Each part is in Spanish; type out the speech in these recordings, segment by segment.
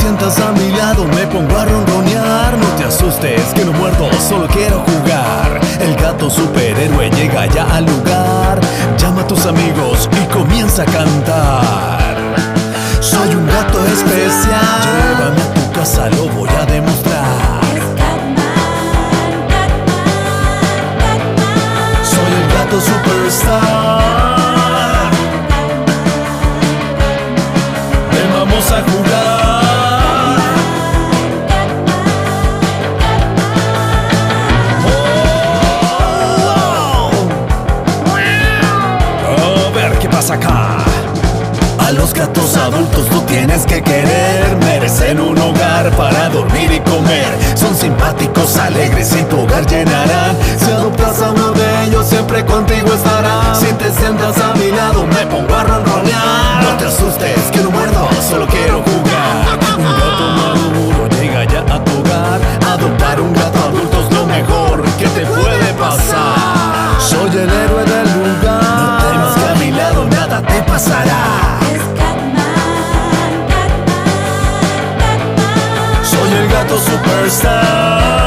sientas a mi lado me pongo a ronronear. No te asustes que no muerdo, solo quiero jugar. El gato superhéroe llega ya al lugar. Llama a tus amigos y comienza a cantar. Soy un gato especial. Llévame a tu casa, lo voy a demostrar. Soy el gato superstar A los gatos adultos tú tienes que querer. Merecen un hogar para dormir y comer. Son simpáticos, alegres y tu hogar llenarán. Si adoptas a uno de ellos, siempre contigo estarán. Si te sientas a mi lado, me pongo a ronronear. No te asustes, que no muerdo, solo quiero jugar. Un gato maduro llega ya a tu hogar. Adoptar un gato adulto es lo mejor que te puede pasar. Soy el héroe nada te pasará. Soy el gato superstar.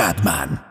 Catman.